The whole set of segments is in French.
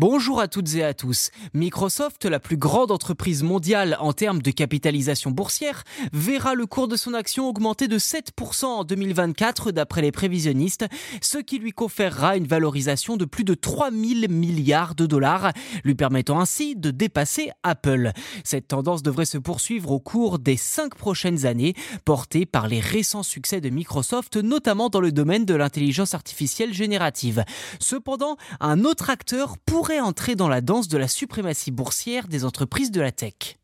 Bonjour à toutes et à tous. Microsoft, la plus grande entreprise mondiale en termes de capitalisation boursière, verra le cours de son action augmenter de 7% en 2024 d'après les prévisionnistes, ce qui lui conférera une valorisation de plus de 3000 milliards de dollars, lui permettant ainsi de dépasser Apple. Cette tendance devrait se poursuivre au cours des cinq prochaines années, portée par les récents succès de Microsoft, notamment dans le domaine de l'intelligence artificielle générative. Cependant, un autre acteur pourrait entrer dans la danse de la suprématie boursière des entreprises de la tech.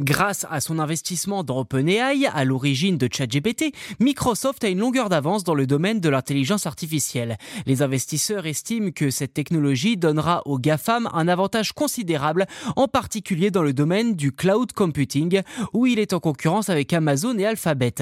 Grâce à son investissement dans OpenAI, à l'origine de ChatGPT, Microsoft a une longueur d'avance dans le domaine de l'intelligence artificielle. Les investisseurs estiment que cette technologie donnera aux GAFAM un avantage considérable, en particulier dans le domaine du cloud computing, où il est en concurrence avec Amazon et Alphabet.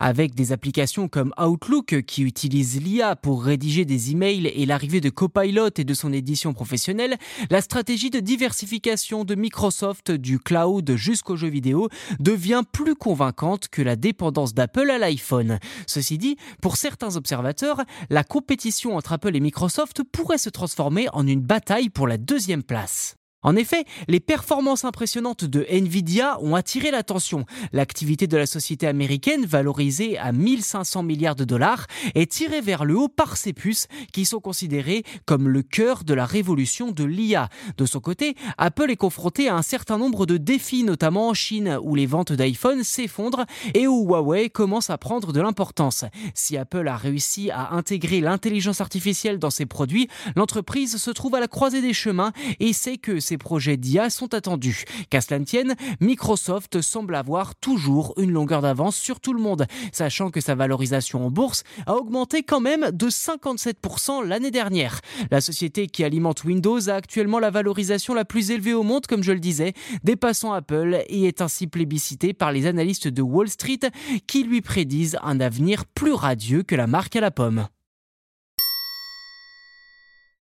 Avec des applications comme Outlook qui utilisent l'IA pour rédiger des emails et l'arrivée de Copilot et de son édition professionnelle, la stratégie de diversification de Microsoft du cloud jusqu'au vidéo devient plus convaincante que la dépendance d'Apple à l'iPhone. Ceci dit, pour certains observateurs, la compétition entre Apple et Microsoft pourrait se transformer en une bataille pour la deuxième place. En effet, les performances impressionnantes de Nvidia ont attiré l'attention. L'activité de la société américaine, valorisée à 1500 milliards de dollars, est tirée vers le haut par ses puces, qui sont considérées comme le cœur de la révolution de l'IA. De son côté, Apple est confronté à un certain nombre de défis, notamment en Chine, où les ventes d'iPhone s'effondrent et où Huawei commence à prendre de l'importance. Si Apple a réussi à intégrer l'intelligence artificielle dans ses produits, l'entreprise se trouve à la croisée des chemins et sait que projets d'IA sont attendus. Qu'à cela ne tienne, Microsoft semble avoir toujours une longueur d'avance sur tout le monde, sachant que sa valorisation en bourse a augmenté quand même de 57% l'année dernière. La société qui alimente Windows a actuellement la valorisation la plus élevée au monde, comme je le disais, dépassant Apple et est ainsi plébiscité par les analystes de Wall Street qui lui prédisent un avenir plus radieux que la marque à la pomme.